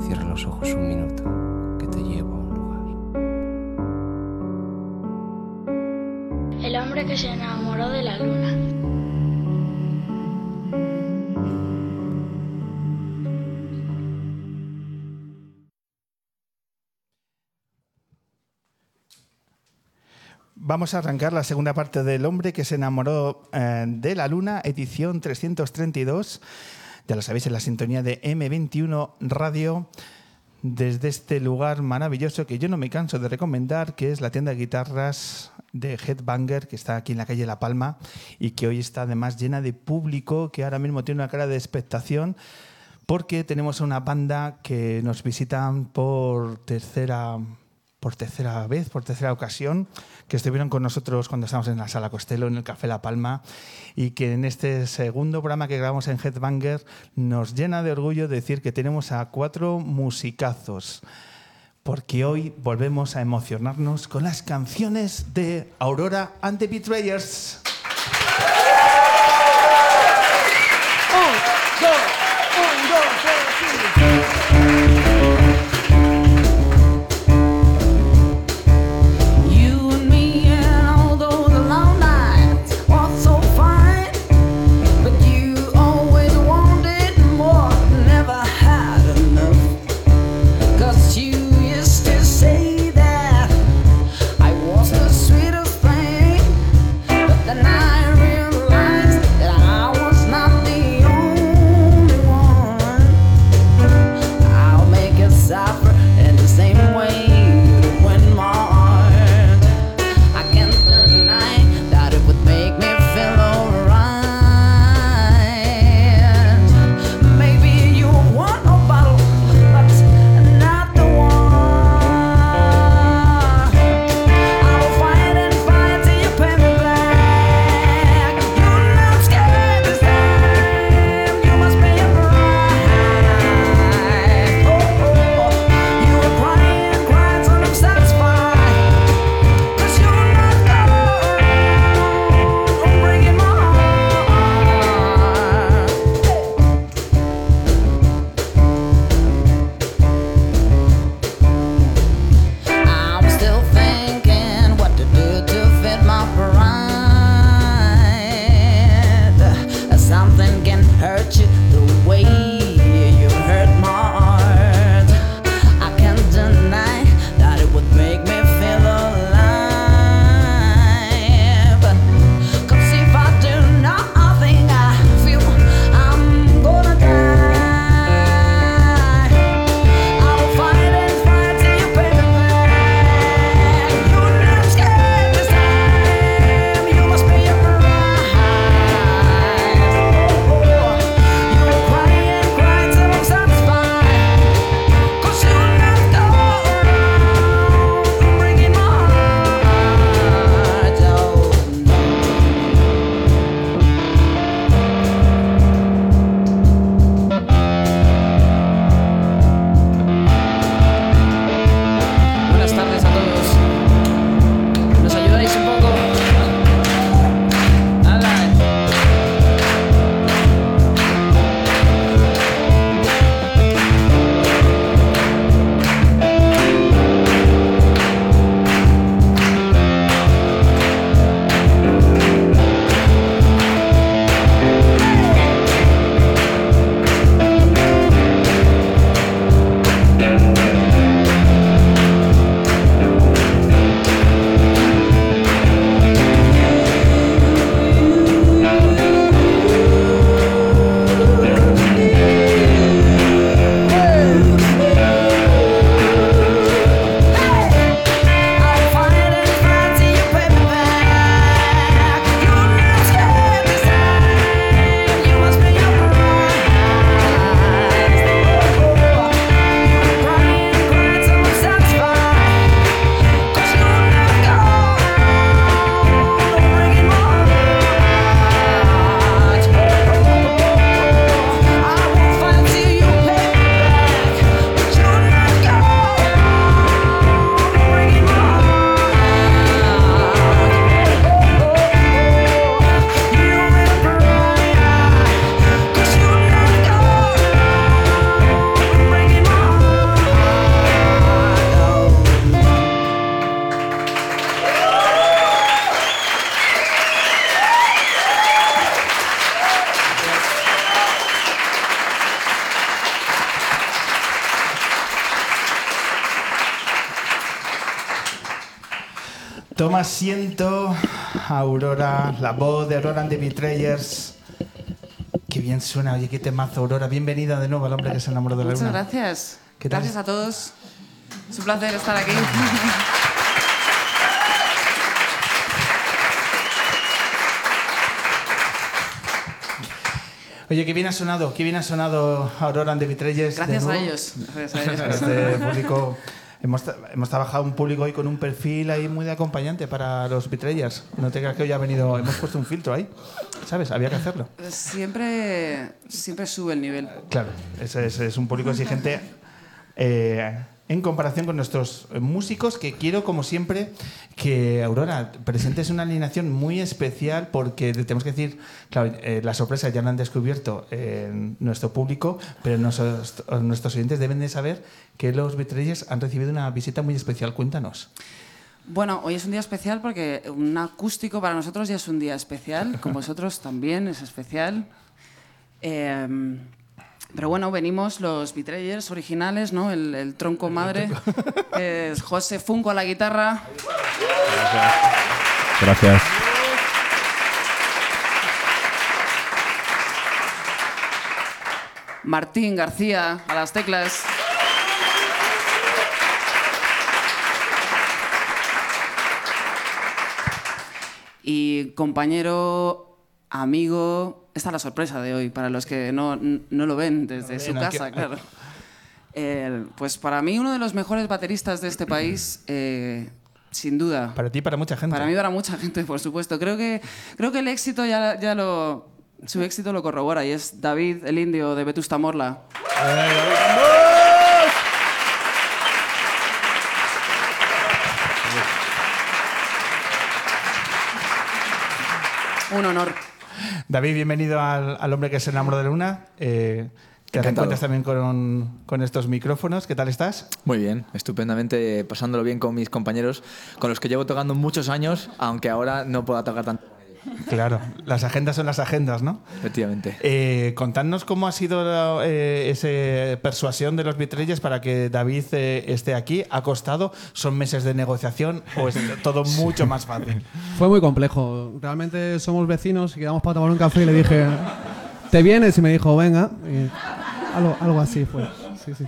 Cierra los ojos un minuto, que te llevo a un lugar. El hombre que se enamoró de la luna. Vamos a arrancar la segunda parte del hombre que se enamoró eh, de la luna, edición 332. Ya lo sabéis, en la sintonía de M21 Radio, desde este lugar maravilloso que yo no me canso de recomendar, que es la tienda de guitarras de Headbanger, que está aquí en la calle La Palma y que hoy está además llena de público, que ahora mismo tiene una cara de expectación, porque tenemos una banda que nos visitan por tercera por tercera vez, por tercera ocasión, que estuvieron con nosotros cuando estábamos en la Sala Costello, en el Café La Palma, y que en este segundo programa que grabamos en Headbanger nos llena de orgullo decir que tenemos a cuatro musicazos, porque hoy volvemos a emocionarnos con las canciones de Aurora and the Betrayers. Asiento, Aurora, la voz de Aurora and the Betrayers. Qué bien suena, oye, qué temazo, Aurora. Bienvenida de nuevo al hombre que se enamoró de la Muchas luna. gracias. ¿Qué tal? Gracias a todos. Es un placer estar aquí. Oye, qué bien ha sonado, qué bien ha sonado Aurora and the Betrayers. de Gracias a nuevo. ellos. Gracias a ellos. Este público, hemos, hemos trabajado un público hoy con un perfil ahí muy de acompañante para los Betrayers. No te creas que hoy ha venido, hemos puesto un filtro ahí, ¿sabes? Había que hacerlo. Siempre, siempre sube el nivel. Claro, ese es, es un público exigente eh, en comparación con nuestros músicos, que quiero, como siempre, que Aurora presentes una alineación muy especial porque tenemos que decir, claro, eh, la sorpresa ya la han descubierto en nuestro público, pero nuestros, nuestros oyentes deben de saber que los Betrayers han recibido una visita muy especial. Cuéntanos. Bueno, hoy es un día especial porque un acústico para nosotros ya es un día especial. Con vosotros también es especial. Eh, pero bueno, venimos los Betrayers originales, ¿no? El, el tronco madre. es José Funko a la guitarra. Gracias. Martín García a las teclas. Y compañero, amigo, esta es la sorpresa de hoy, para los que no, no lo ven desde su casa, claro. Eh, pues para mí uno de los mejores bateristas de este país, eh, sin duda. Para ti y para mucha gente. Para mí, para mucha gente, por supuesto. Creo que, creo que el éxito ya, ya lo. Su éxito lo corrobora y es David, el indio de Vetusta Morla. Un honor. David, bienvenido al, al hombre que se enamoró de luna. Eh, te reencuentras también con, con estos micrófonos. ¿Qué tal estás? Muy bien, estupendamente, pasándolo bien con mis compañeros, con los que llevo tocando muchos años, aunque ahora no pueda tocar tanto. Claro, las agendas son las agendas, ¿no? Efectivamente. Eh, contadnos cómo ha sido eh, esa persuasión de los Betrayers para que David eh, esté aquí. ¿Ha costado? ¿Son meses de negociación o es todo mucho más fácil? Fue muy complejo. Realmente somos vecinos y quedamos para tomar un café y le dije, ¿te vienes? Y me dijo, venga. Y algo, algo así fue. Sí, sí.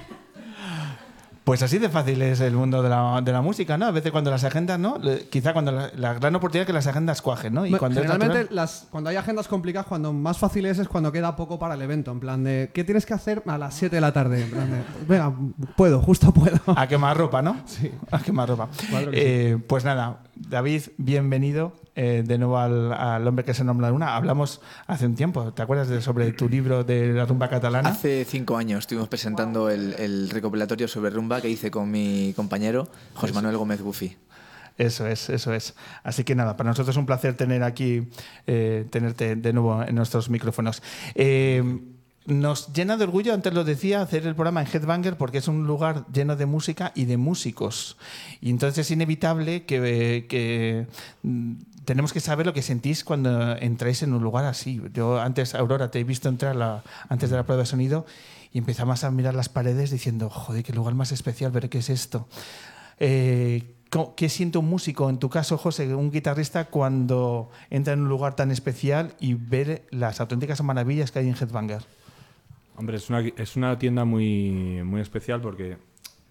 Pues así de fácil es el mundo de la, de la música, ¿no? A veces cuando las agendas, ¿no? Le- Quizá cuando la, la gran oportunidad es que las agendas cuajen, ¿no? Y cuando Generalmente, natural- las, cuando hay agendas complicadas, cuando más fácil es, es cuando queda poco para el evento. En plan de, ¿qué tienes que hacer a las 7 de la tarde? En plan de, venga, puedo, justo puedo. A quemar ropa, ¿no? Sí. A quemar ropa. Claro Eh, Pues nada, David, bienvenido eh, de nuevo al, al hombre que se nombra la luna. Hablamos hace un tiempo, ¿te acuerdas de, sobre tu libro de la rumba catalana? Hace cinco años estuvimos presentando el, el recopilatorio sobre rumba que hice con mi compañero José Manuel Gómez Bufi. Eso es, eso es. Así que nada, para nosotros es un placer tener aquí, eh, tenerte de nuevo en nuestros micrófonos. Eh, nos llena de orgullo, antes lo decía, hacer el programa en Headbanger porque es un lugar lleno de música y de músicos. Y entonces es inevitable que, que, mm, tenemos que saber lo que sentís cuando entráis en un lugar así. Yo antes, Aurora, te he visto entrar antes de la prueba de sonido y empezamos a mirar las paredes diciendo, joder, qué lugar más especial, ver qué es esto. Eh, ¿cómo- ¿Qué siente un músico, en tu caso, José, un guitarrista, cuando entra en un lugar tan especial y ver las auténticas maravillas que hay en Headbanger? Hombre, es una, es una tienda muy, muy especial porque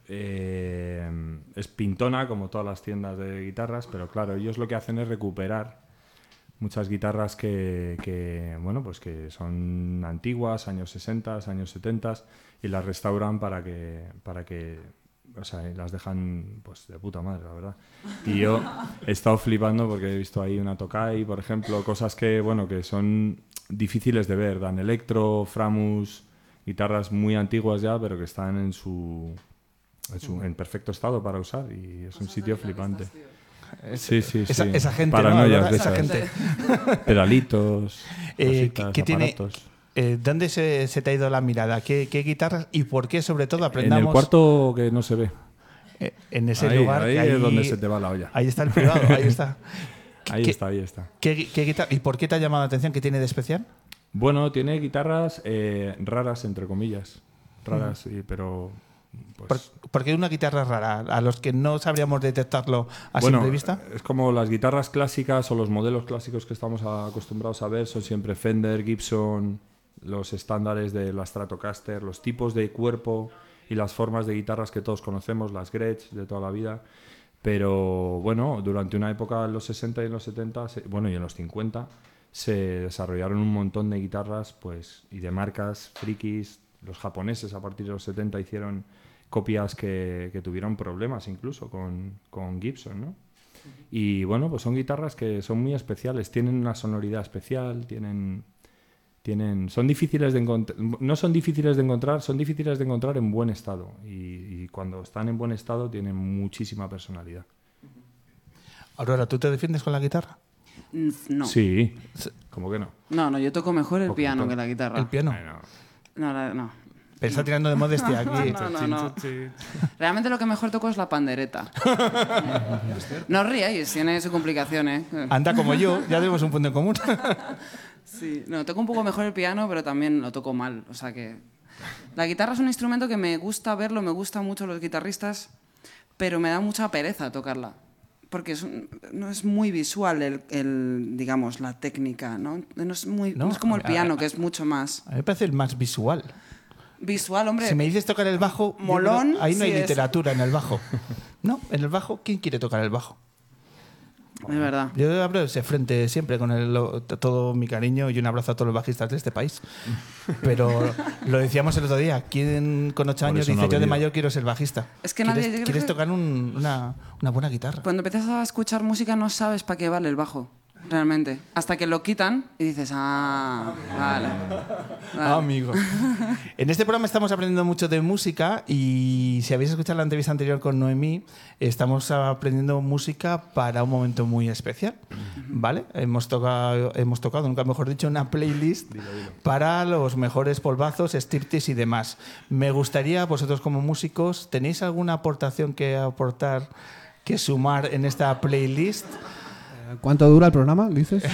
eh, es pintona, como todas las tiendas de guitarras, pero claro, ellos lo que hacen es recuperar muchas guitarras que, bueno, pues que son antiguas, años 60, años 70, y las restauran para que, para que o sea, las dejan pues de puta madre, la verdad. Y yo he estado flipando porque he visto ahí una Tokai, por ejemplo, cosas que, bueno, que son difíciles de ver. Dan Electro, Framus, guitarras muy antiguas ya, pero que están en su, en, su- en perfecto estado para usar y es un sitio flipante. Sí, sí, Esa, sí. esa gente, ¿no? Paranoias de esa esas. gente. Pedalitos, Eh, cositas, ¿qué- qué tiene-. Eh, ¿Dónde se, se te ha ido la mirada? ¿Qué, qué guitarras y por qué, sobre todo, En aprendamos el cuarto que no se ve. eh, en ese ahí lugar? ahí es donde se te va la olla. Ahí está el privado, ahí está. Ahí ¿Qué- está, ahí está. ¿Qué, qué guitarra- ¿Y por qué te ha llamado la atención? ¿Qué tiene de especial? Bueno, tiene guitarras eh, raras, entre comillas. Raras, sí, pero pues, ¿Por, por qué una guitarra rara? A los que no sabríamos detectarlo a bueno, simple vista. es como las guitarras clásicas o los modelos clásicos que estamos acostumbrados a ver son siempre Fender, Gibson, los estándares de la Stratocaster, los tipos de cuerpo y las formas de guitarras que todos conocemos, las Gretsch de toda la vida. Pero bueno, durante una época en los 60 y en los 70, se- bueno, y en los 50, se desarrollaron un montón de guitarras pues, y de marcas frikis. Los japoneses a partir de los 70 hicieron copias que, que tuvieron problemas incluso con, con Gibson, ¿no? Y bueno, pues son guitarras que son muy especiales, tienen una sonoridad especial, tienen, tienen, son difíciles de no son difíciles de encontrar, son difíciles de encontrar en buen estado. Y, y cuando están en buen estado tienen muchísima personalidad. Aurora, ¿tú te defiendes con la guitarra? No. Sí, ¿cómo que no? No, no, yo toco mejor el piano que la guitarra. El piano. No, la- no. Pero está tirando de modestia aquí. No, no, no. Realmente lo que mejor toco es la pandereta. no os ríais, tiene su complicación, ¿eh? Anda como yo, ya tenemos un punto en común. Sí, no, toco un poco mejor el piano, pero también lo toco mal. O sea que. La guitarra es un instrumento que me gusta verlo, me gustan mucho los guitarristas, pero me da mucha pereza tocarla. Porque es no es muy visual el, el, digamos, la técnica, ¿no? No es, muy, No, no es como el piano, a- que es mucho más A mí me parece el más visual. visual, hombre. Si me dices tocar el bajo, Molón, creo- ahí no hay es. literatura en el bajo. No, en el bajo, ¿quién quiere tocar el bajo? Es verdad. Yo abro ese frente siempre con el- todo mi cariño y un abrazo a todos los bajistas de este país. Pero lo decíamos el otro día, ¿quién con ocho años no dice yo de venido". mayor quiero ser bajista? Es que nadie- ¿Quieres, quieres que- tocar un- una, una buena guitarra? Cuando empiezas a escuchar música no sabes para qué vale el bajo, realmente. Hasta que lo quitan y dices, ah, vale. vale. Ah, amigo. En este programa estamos aprendiendo mucho de música y si habéis escuchado la entrevista anterior con Noemí, estamos aprendiendo música para un momento muy especial. ¿Vale? Hemos tocado, hemos tocado, nunca mejor dicho, una playlist para los mejores polvazos, striptease y demás. Me gustaría, vosotros como músicos, ¿tenéis alguna aportación que aportar, que sumar en esta playlist? ¿Cuánto dura el programa, dices?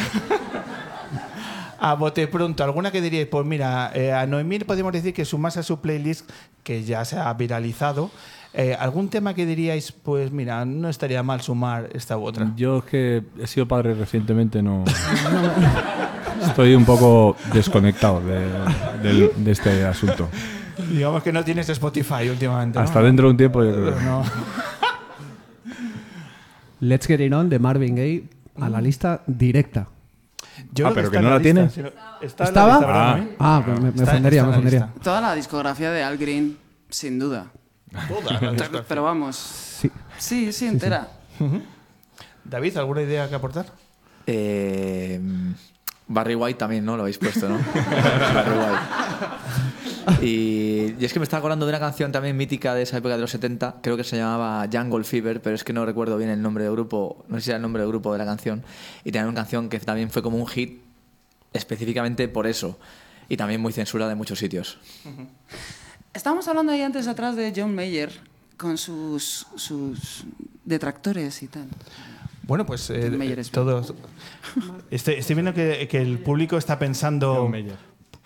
A bote pronto, ¿alguna que diríais? Pues mira, eh, a Noemí podemos decir que sumase a su playlist, que ya se ha viralizado, eh, ¿algún tema que diríais, pues mira, no estaría mal sumar esta u otra? Yo es que he sido padre recientemente, no. Estoy un poco desconectado de, este asunto. Digamos que no tienes Spotify últimamente. ¿no? Hasta dentro de un tiempo, yo creo. No. Let's Get It On de Marvin Gaye a la lista directa. Yo Ah, pero que en no la lista, tiene. si no- está en ¿Estaba? la lista, ¿verdad, Ah. Noemí? Ah, pues me, me Está- ofendería, está me ofendería. Toda la discografía de Al Green, sin duda. Toda la. Pero vamos, Sí. sí, sí, entera. David, ¿alguna idea que aportar? Eh, Barry White también, ¿no? Lo habéis puesto, ¿no? Barry White. Y, y es que me estaba acordando de una canción también mítica de esa época de los 70, creo que se llamaba Jungle Fever, pero es que no recuerdo bien el nombre del grupo, no sé si era el nombre del grupo de la canción. Y también una canción que también fue como un hit específicamente por eso. Y también muy censura de muchos sitios. Estábamos hablando ahí antes atrás de John Mayer con sus, sus detractores y tal. Bueno, pues eh, es todos. Estoy, estoy viendo que, que el público está pensando.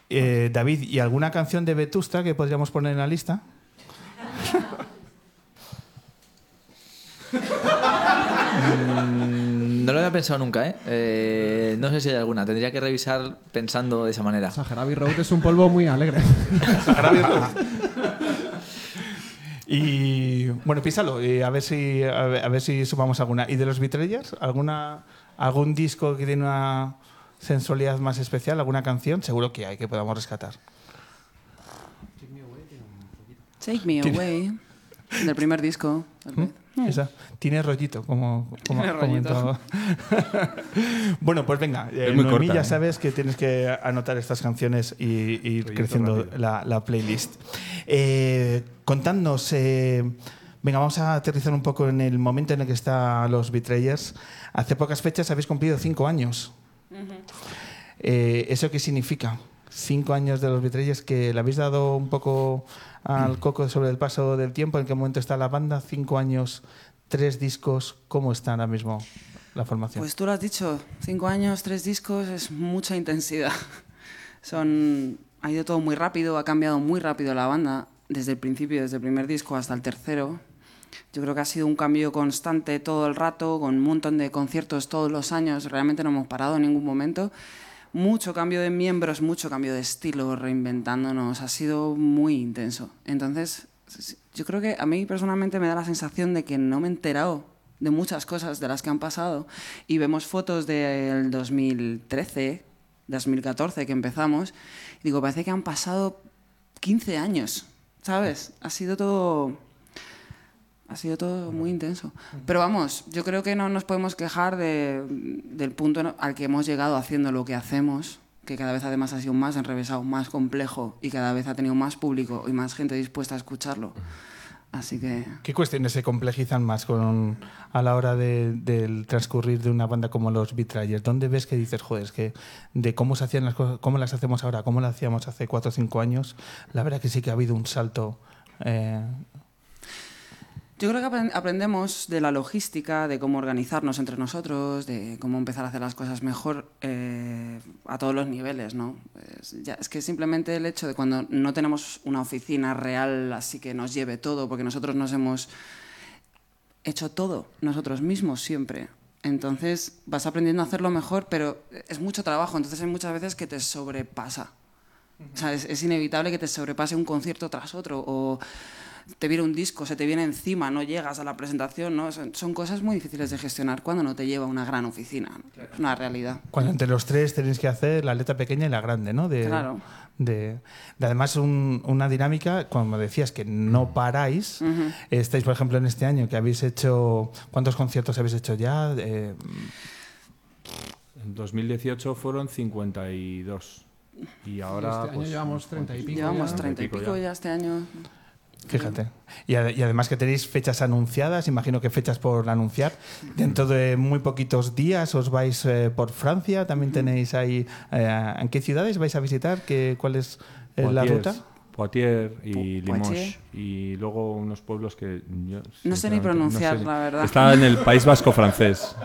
Eh, David, ¿y alguna canción de Vetusta que podríamos poner en la lista? Mm, No lo había pensado nunca, ¿eh? Eh, No sé si hay alguna, tendría que revisar pensando de esa manera. Gerabi Road es un polvo muy alegre. Y bueno, písalo, y a ver si a ver, a ver si sumamos alguna. ¿Y de los Betrayers? ¿Alguna algún disco que tiene una sensualidad más especial, alguna canción? Seguro que hay que podamos rescatar. Take Me Away, del primer disco. tal vez. Esa tiene rollito, como, como Tiene comentaba. bueno, pues venga, eh, Noemí, corta, ya ¿eh? sabes que tienes que anotar estas canciones y y ir Rollito creciendo la, la playlist. Eh, contadnos, eh, venga, vamos a aterrizar un poco en el momento en el que están los Betrayers. Hace pocas fechas habéis cumplido cinco años. Eh, ¿Eso qué significa? Cinco años de los Betrayers que le habéis dado un poco al coco sobre el paso del tiempo, en qué momento está la banda, cinco años, tres discos, ¿cómo está ahora mismo la formación? Pues tú lo has dicho, cinco años, tres discos, es mucha intensidad. Son, ha ido todo muy rápido, ha cambiado muy rápido la banda. desde el principio, desde el primer disco hasta el tercero, yo creo que ha sido un cambio constante todo el rato, con un montón de conciertos todos los años, realmente no hemos parado en ningún momento. Mucho cambio de miembros, mucho cambio de estilo, reinventándonos, ha sido muy intenso. Entonces, yo creo que a mí personalmente me da la sensación de que no me he enterado de muchas cosas de las que han pasado y vemos fotos del 2013, 2014 que empezamos y digo, parece que han pasado 15 años, ¿sabes? Ha sido todo ha sido todo muy intenso. Pero vamos, yo creo que no nos podemos quejar de, del punto al que hemos llegado haciendo lo que hacemos, que cada vez además ha sido más enrevesado, más complejo y cada vez ha tenido más público y más gente dispuesta a escucharlo. Así que... ¿Qué cuestiones se complejizan más con, a la hora de- del transcurrir de una banda como los Betrayers? ¿Dónde ves que dices, joder, es que de cómo se hacían las cosas, cómo las hacemos ahora, cómo las hacíamos hace cuatro o cinco años, la verdad que sí que ha habido un salto. eh, Yo creo que apren- aprendemos de la logística, de cómo organizarnos entre nosotros, de cómo empezar a hacer las cosas mejor eh, a todos los niveles, ¿no? Es, ya- es que simplemente el hecho de cuando no tenemos una oficina real así que nos lleve todo, porque nosotros nos hemos hecho todo nosotros mismos siempre. Entonces vas aprendiendo a hacerlo mejor, pero es mucho trabajo, entonces hay muchas veces que te sobrepasa. O sea, es, es inevitable que te sobrepase un concierto tras otro o te viene un disco, se te viene encima, no llegas a la presentación, ¿no? Son, son cosas muy difíciles de gestionar cuando no te lleva una gran oficina. Es una realidad. Cuando entre los tres tenéis que hacer la letra pequeña y la grande, ¿no? De, Claro. De, de además un- una dinámica, como decías, que no paráis. Estáis, por ejemplo, en este año que habéis hecho... ¿Cuántos conciertos habéis hecho ya? Eh, En 2018 fueron 52. Y ahora. este año pues, llevamos 30 y pico Llevamos ya. 30 y Pico pico ya. ya este año. Fíjate. Y, ade- y además que tenéis fechas anunciadas, imagino que fechas por anunciar. Dentro de muy poquitos días os vais eh, por Francia, también tenéis ahí... eh, ¿En qué ciudades vais a visitar? ¿Qué, ¿Cuál es eh, la Poitiers, ruta? Poitiers y Limoges. Poitiers. Y luego unos pueblos que. yo, No sé ni pronunciar, sé la verdad. Está en el País Vasco francés.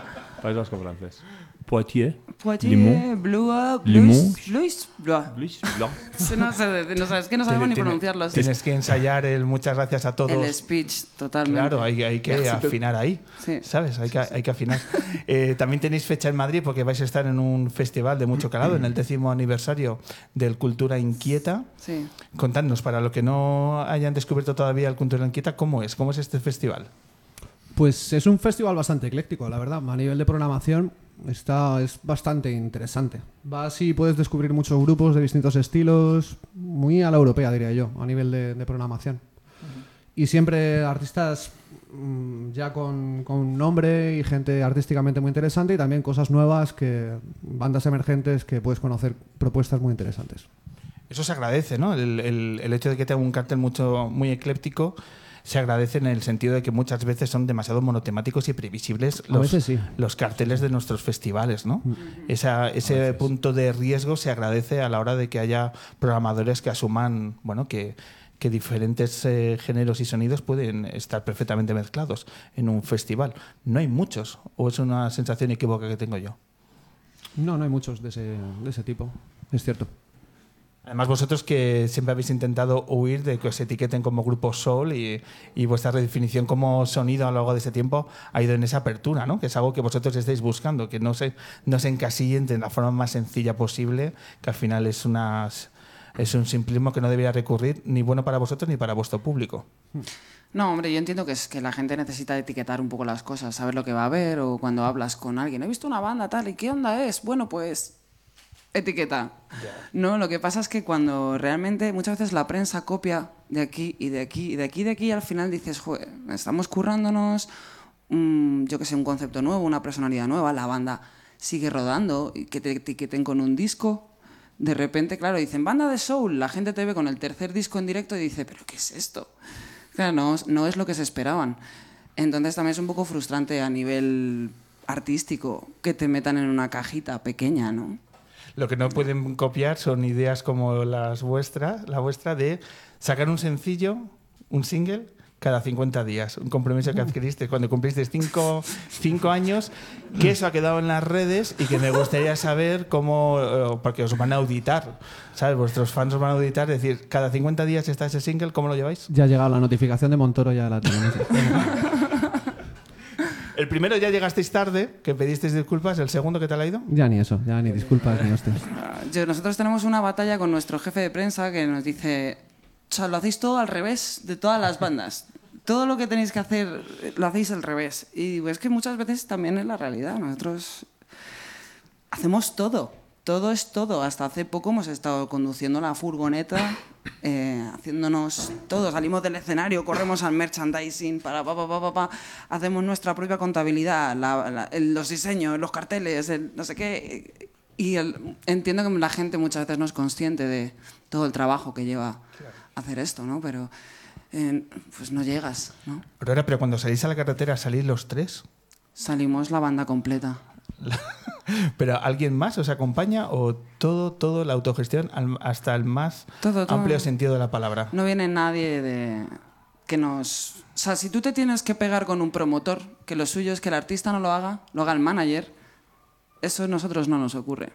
País Vasco francés. Poitiers. Poitiers. Blois, Limoux. Blois, Blois. Luis Blanc. No sé, no sé, es que no sabemos ni pronunciarlos. Tienes que ensayar el muchas gracias a todos. El speech, totalmente. Claro, hay, hay que afinar ahí, Sí. ¿sabes? Hay que, hay que afinar. Eh, también tenéis fecha en Madrid porque vais a estar en un festival de mucho calado, en el décimo aniversario del Cultura Inquieta. Sí. Contadnos, para los que no hayan descubierto todavía el Cultura Inquieta, ¿cómo es? ¿Cómo es este festival? Pues es un festival bastante ecléctico, la verdad. A nivel de programación está, es bastante interesante. Vas y puedes descubrir muchos grupos de distintos estilos, muy a la europea, diría yo, a nivel de, de programación. Y siempre artistas mm, ya con, con nombre y gente artísticamente muy interesante y también cosas nuevas, que bandas emergentes que puedes conocer propuestas muy interesantes. Eso se agradece, ¿no? El, el- el hecho de que tenga un cartel mucho, muy ecléptico se agradece en el sentido de que muchas veces son demasiado monotemáticos y previsibles los, veces sí. los carteles de nuestros festivales, ¿no? Esa- ese punto de riesgo se agradece a la hora de que haya programadores que asuman, bueno, que, que diferentes eh, géneros y sonidos pueden estar perfectamente mezclados en un festival. No hay muchos, o es una sensación equívoca que tengo yo. No, no hay muchos de ese, de ese tipo, es cierto. Además, vosotros que siempre habéis intentado huir de que os etiqueten como grupo Soul y, y vuestra redefinición como sonido a lo largo de ese tiempo ha ido en esa apertura, ¿no? Que es algo que vosotros estáis buscando, que no se, no se encasillen de la forma más sencilla posible, que al final es, una, es un simplismo que no debería recurrir ni bueno para vosotros ni para vuestro público. No, hombre, yo entiendo que es que la gente necesita etiquetar un poco las cosas, saber lo que va a haber o cuando hablas con alguien. He visto una banda tal y qué onda es. Bueno, pues etiqueta. No, lo que pasa es que cuando realmente muchas veces la prensa copia de aquí y de aquí y de aquí y de aquí y al final dices, joder, estamos currándonos, mm, yo que sé, un concepto nuevo, una personalidad nueva, la banda sigue rodando y que te etiqueten con un disco. De repente, claro, dicen banda de soul, la gente te ve con el tercer disco en directo y dice, pero ¿qué es esto? Claro, no, no es lo que se esperaban. Entonces también es un poco frustrante a nivel artístico que te metan en una cajita pequeña, ¿no? Lo que no pueden copiar son ideas como las vuestras, la vuestra de sacar un sencillo, un single, cada 50 días. Un compromiso que adquiriste cuando cumpliste 5 años, que eso ha quedado en las redes y que me gustaría saber cómo, eh, porque os van a auditar, ¿sabes? Vuestros fans os van a auditar, decir, cada 50 días está ese single, ¿cómo lo lleváis? Ya ha llegado la notificación de Montoro, ya la tenemos. El primero ya llegasteis tarde, que pedisteis disculpas, el segundo, ¿qué tal ha ido? ya ni eso, ya ni disculpas ni hostias. Yo- nosotros tenemos una batalla con nuestro jefe de prensa que nos dice, o sea, lo hacéis todo al revés de todas las bandas. Todo lo que tenéis que hacer lo hacéis al revés. Y es que muchas veces también es la realidad. Nosotros hacemos todo. Todo es todo. Hasta hace poco hemos estado conduciendo la furgoneta, eh, haciéndonos todo. Salimos del escenario, corremos al merchandising, para pa, pa, pa, pa, pa. hacemos nuestra propia contabilidad, la- la- el- los diseños, los carteles, el no sé qué. Y el- entiendo que la gente muchas veces no es consciente de todo el trabajo que lleva hacer esto, ¿no? Pero eh, pues no llegas, ¿no? Aurora, pero cuando salís a la carretera, ¿salís los tres? Salimos la banda completa. ¿Pero alguien más os acompaña o todo, todo la autogestión hasta el más Todo, todo. amplio sentido de la palabra? No viene nadie de que nos... O sea, si tú te tienes que pegar con un promotor, que lo suyo es que el artista no lo haga, lo haga el manager, eso a nosotros no nos ocurre.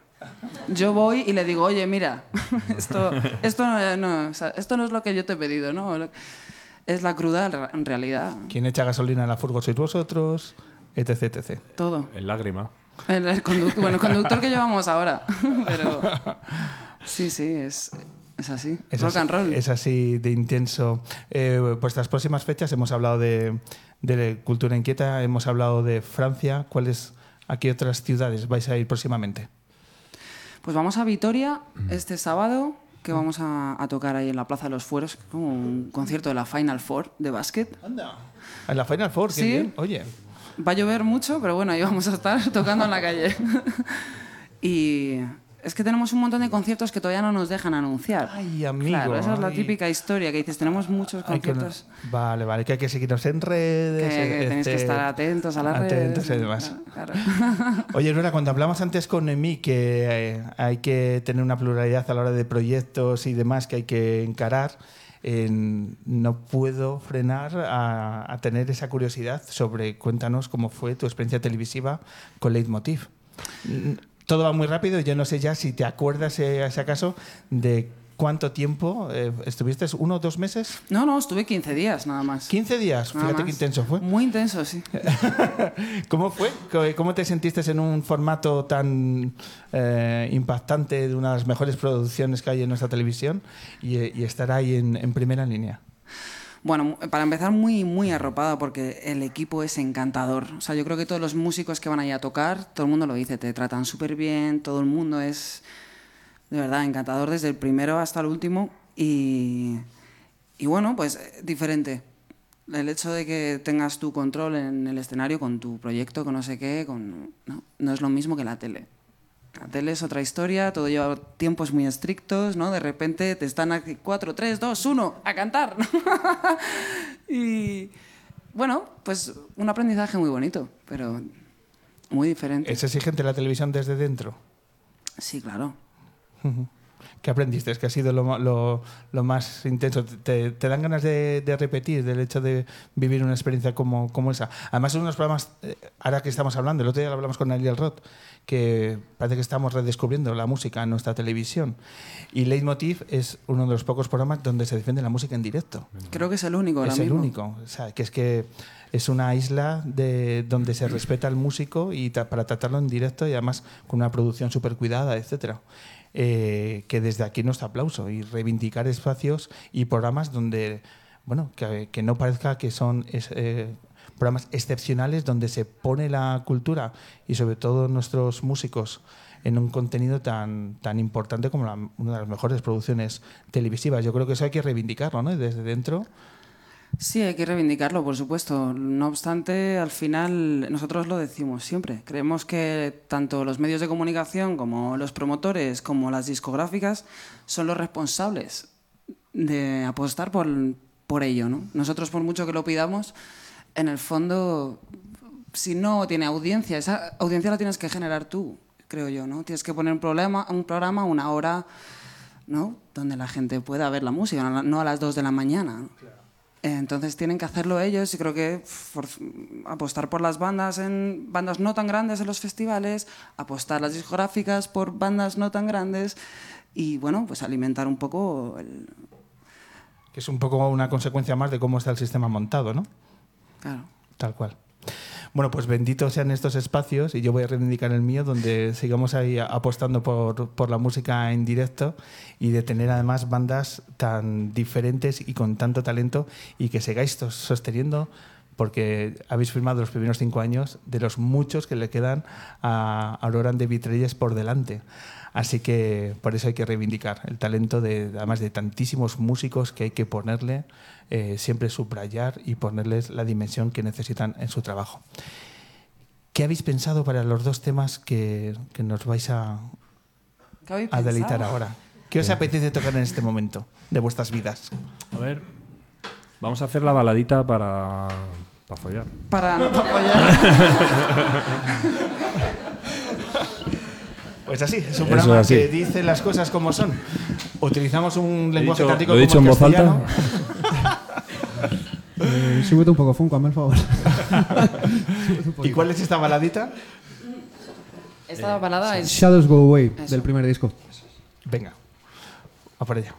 Yo voy y le digo, oye, mira, esto, esto, no, no, o sea, esto no es lo que yo te he pedido, ¿no? Es la cruda en realidad. ¿Quién echa gasolina en la furgo sois vosotros? Etc, etc. Todo. En lágrima. El, el conductor, bueno, el conductor que llevamos ahora. Pero sí, sí, es, es así. Es Rock así, and roll. Es así de intenso. Eh, vuestras próximas fechas hemos hablado de, de Cultura Inquieta, hemos hablado de Francia. ¿Cuáles, a qué otras ciudades vais a ir próximamente? Pues vamos a Vitoria este sábado, que vamos a, a tocar ahí en la Plaza de los Fueros, como un concierto de la Final Four de básquet. En la Final Four, qué Sí. bien. Oye, Va a llover mucho, pero bueno, ahí vamos a estar tocando en la calle. y es que tenemos un montón de conciertos que todavía no nos dejan anunciar. Ay, amigo, Claro, esa es la ay. típica historia que dices, tenemos muchos hay que- conciertos vale, vale, que hay que seguirnos en redes. que, que tenéis que este, estar atentos a las atentos redes. y demás. Claro. Oye, Aurora, cuando hablamos antes con Emi que eh, hay que tener una pluralidad a la hora de proyectos y demás que hay que encarar, no puedo frenar a, a tener esa curiosidad sobre, cuéntanos cómo fue tu experiencia televisiva con Leitmotiv. Todo va muy rápido, yo no sé ya si te acuerdas, eh, si acaso, de cuánto tiempo eh, estuviste, uno o dos meses, No, no, estuve 15 días nada más. 15 días, Nada fíjate qué intenso fue. Muy intenso, sí. ¿Cómo fue? ¿Cómo- ¿Cómo te sentiste en un formato tan eh, impactante de una de las mejores producciones que hay en nuestra televisión y, y estar ahí en, en primera línea? Bueno, para empezar, muy, muy arropada porque el equipo es encantador. O sea, yo creo que todos los músicos que van ahí a tocar, todo el mundo lo dice, te tratan súper bien, todo el mundo es, de verdad, encantador desde el primero hasta el último. Y, y bueno, pues eh, diferente. El hecho de que tengas tu control en el escenario con tu proyecto, con no sé qué, con, no, no es lo mismo que la tele. La tele es otra historia, todo lleva tiempos muy estrictos, ¿no? De repente te están aquí 4, 3, 2, 1, a cantar. y bueno, pues un aprendizaje muy bonito, pero muy diferente. ¿Es exigente la televisión desde dentro? Sí, claro. ¿Qué aprendiste? Es que ha sido lo, lo- lo más intenso. ¿Te, te dan ganas de, de repetir del hecho de vivir una experiencia como, como esa? Además, son unos programas, eh, ahora que estamos hablando, el otro día lo hablamos con Ariel Roth, que parece que estamos redescubriendo la música en nuestra televisión. Y Leitmotiv es uno de los pocos programas donde se defiende la música en directo. Creo que es el único es el mismo. único. O sea, que es que es una isla de, donde se respeta al músico y para tratarlo en directo y además con una producción súper cuidada, etcétera. Eh, que desde aquí nuestro aplauso y reivindicar espacios y programas donde, bueno, que, no parezca que son es- eh, programas excepcionales donde se pone la cultura y sobre todo nuestros músicos en un contenido tan, tan importante como la- una de las mejores producciones televisivas. Yo creo que eso hay que reivindicarlo, ¿no? Desde dentro. Sí, hay que reivindicarlo, por supuesto. No obstante, al final nosotros lo decimos siempre. Creemos que tanto los medios de comunicación como los promotores, como las discográficas, son los responsables de apostar por, por ello. ¿no? Nosotros, por mucho que lo pidamos, en el fondo, si no tiene audiencia, esa audiencia la tienes que generar tú, creo yo. ¿no? Tienes que poner un, problema, un programa, una hora, ¿no? donde la gente pueda ver la música, no a las 2 de la mañana. ¿no? Entonces tienen que hacerlo ellos y creo que for- apostar por las bandas en bandas no tan grandes en los festivales, apostar las discográficas por bandas no tan grandes y bueno, pues alimentar un poco el... Que es un poco una consecuencia más de cómo está el sistema montado, ¿no? Claro. Tal cual. Bueno, pues benditos sean estos espacios y yo voy a reivindicar el mío donde sigamos ahí apostando por, por la música en directo y de tener además bandas tan diferentes y con tanto talento y que sigáis sosteniendo porque habéis firmado los primeros cinco años de los muchos que le quedan a Aurora de Vitrelles por delante. Así que por eso hay que reivindicar el talento de además de tantísimos músicos que hay que ponerle, eh, siempre subrayar y ponerles la dimensión que necesitan en su trabajo. ¿Qué habéis pensado para los dos temas que, que nos vais a, ¿Qué habéis a deleitar ahora? ¿Qué os apetece tocar en este momento de vuestras vidas? A ver, vamos a hacer la baladita para, para follar. Para no apoyar. Pues así, es un Eso programa así. que dice las cosas como son. Utilizamos un lenguaje lo he dicho como en voz alta. Eh, súbete un poco, Funko, hazme el favor. ¿Y cuál es esta baladita? Esta balada es... Shadows Go Away, Eso. del primer disco. Venga, a por ella.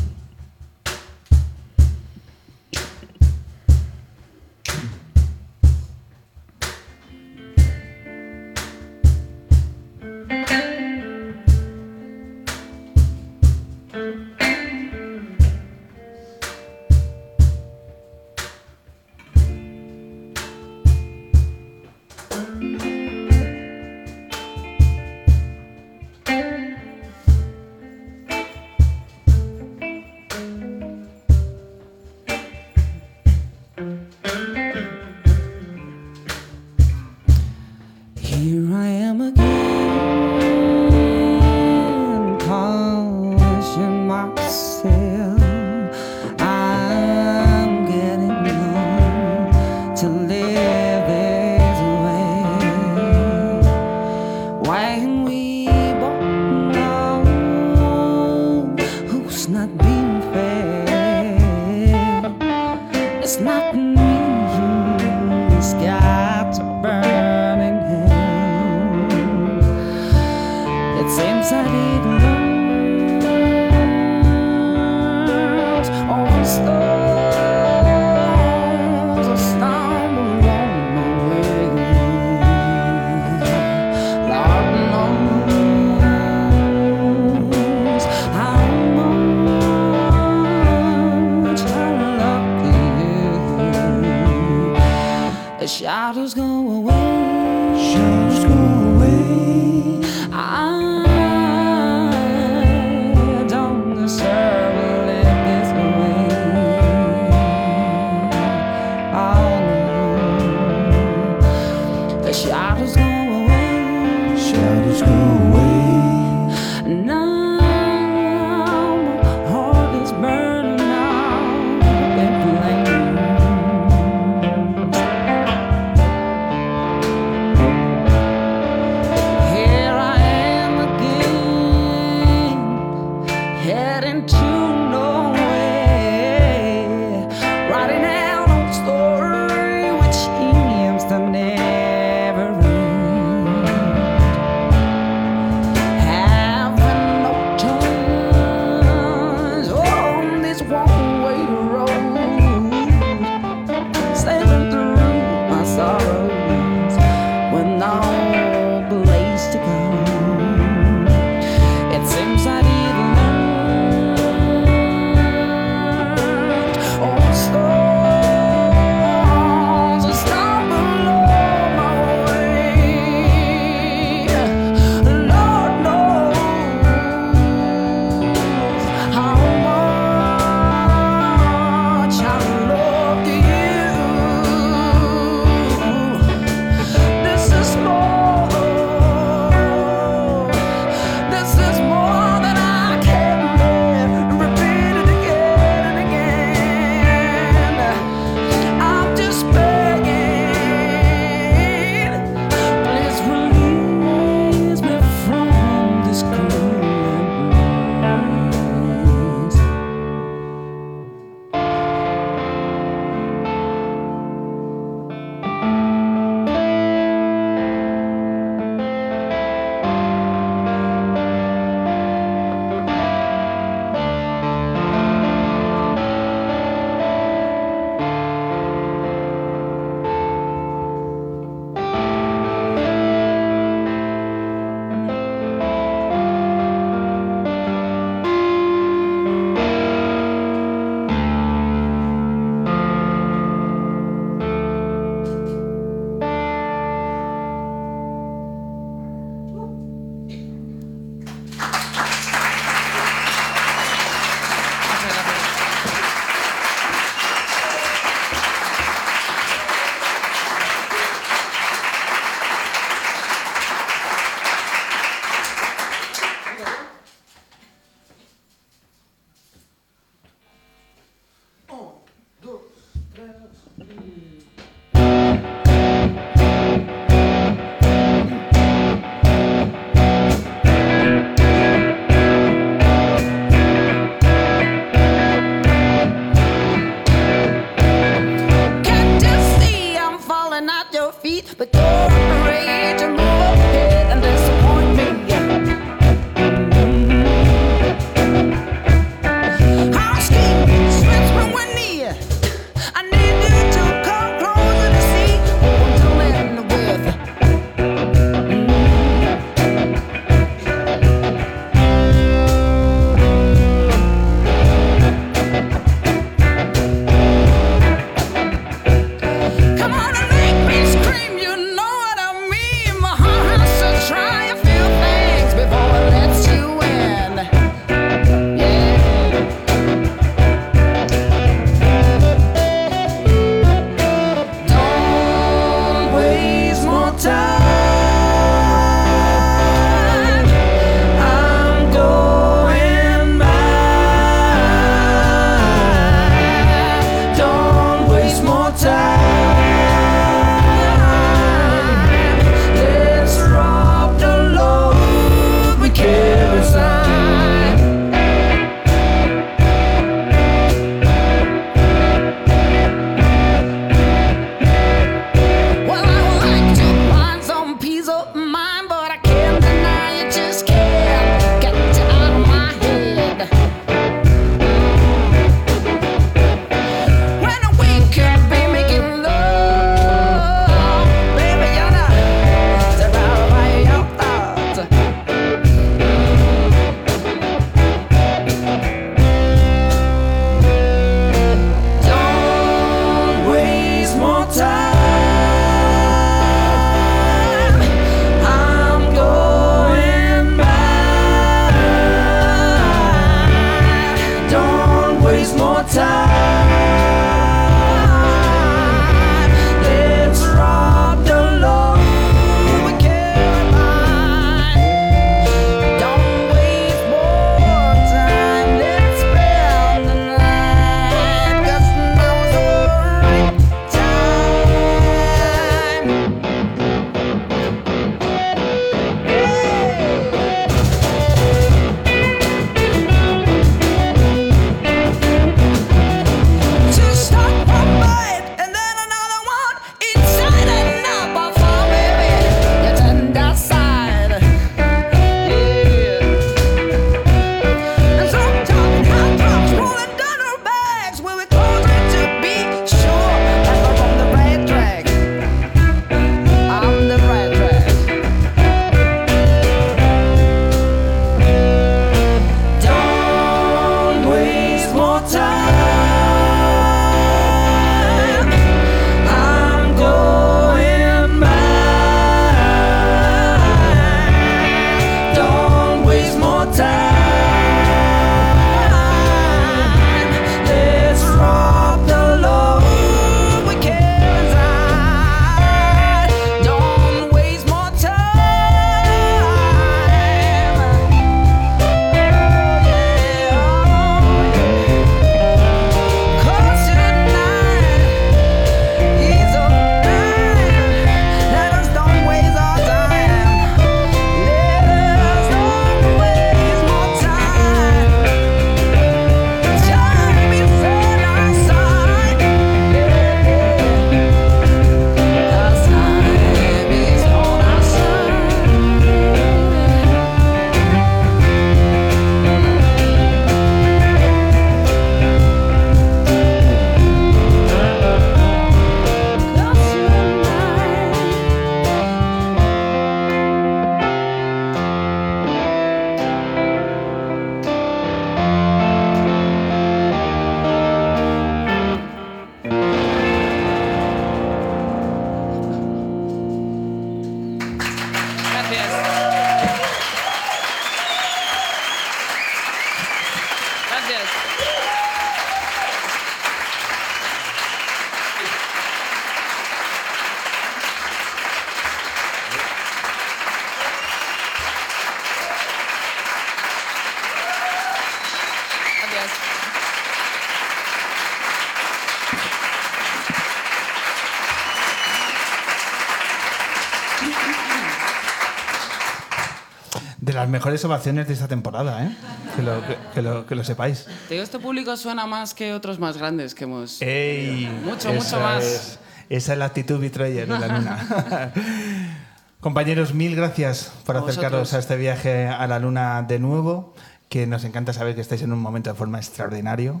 Mejores ovaciones de esta temporada, ¿eh? Que lo, que- que lo- que lo sepáis. Te digo, este público suena más que otros más grandes que hemos. ¡Ey! Mucho, mucho más. es- esa es la actitud Betrayer de la luna. Compañeros, mil gracias por A acercaros vosotros. a este viaje a la luna de nuevo, que nos encanta saber que estáis en un momento de forma extraordinario.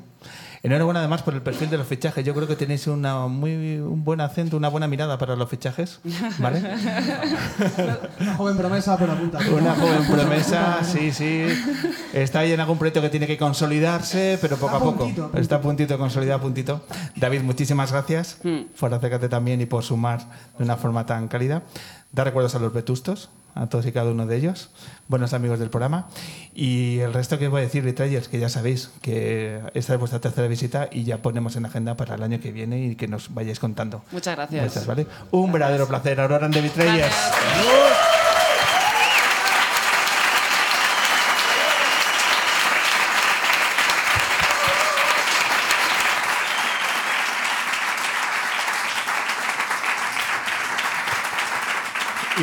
Enhorabuena además por el perfil de los fichajes. Yo creo que tenéis una muy, un buen acento, una buena mirada para los fichajes. ¿Vale? Una joven promesa, pero apunta. Una joven promesa, sí, sí. Está ahí en algún proyecto que tiene que consolidarse, pero poco Está a poco. puntito, a puntito. Está a puntito, consolidado a puntito. David, muchísimas gracias por acercarte también y por sumar de una forma tan cálida. Da recuerdos a los vetustos, a todos y cada uno de ellos, buenos amigos del programa. Y el resto que voy a decir, Betrayers, que ya sabéis que esta es vuestra tercera visita y ya ponemos en agenda para el año que viene y que nos vayáis contando. Muchas gracias. ¿vale? Un verdadero placer. Aurora de Betrayers.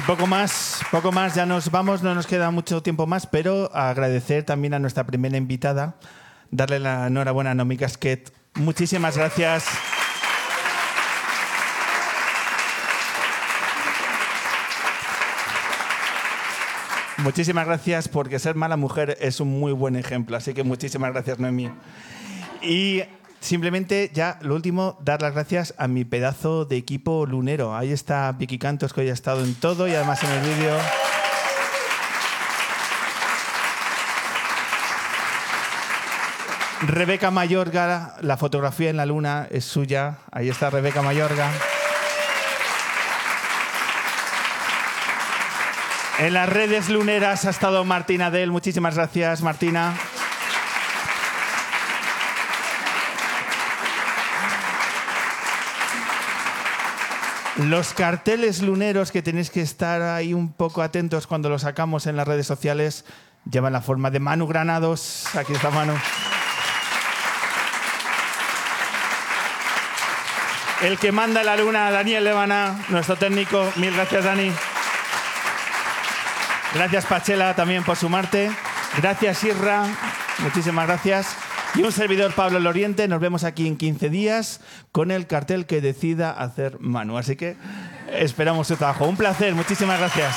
Poco más, poco más, ya nos vamos, no nos queda mucho tiempo más, pero agradecer también a nuestra primera invitada, darle la enhorabuena a Nomi Casquet. Muchísimas gracias. Muchísimas gracias porque ser mala mujer es un muy buen ejemplo, así que muchísimas gracias Noemí. Y simplemente ya lo último, dar las gracias a mi pedazo de equipo lunero. Ahí está Vicky Cantos que hoy ha estado en todo y además en el vídeo. Rebeca Mayorga, la fotografía en la luna es suya. Ahí está Rebeca Mayorga. En las redes luneras ha estado Martina Del. Muchísimas gracias, Martina. Los carteles luneros que tenéis que estar ahí un poco atentos cuando los sacamos en las redes sociales llevan la forma de Manu Granados. Aquí está Manu. El que manda la luna, Daniel Levana, nuestro técnico. Mil gracias, Dani. Gracias, Pachela, también por sumarte. Gracias, Irra. Muchísimas gracias. Y un servidor, Pablo Loriente. Nos vemos aquí en 15 días con el cartel que decida hacer Manu. Así que esperamos su trabajo. Un placer. Muchísimas gracias.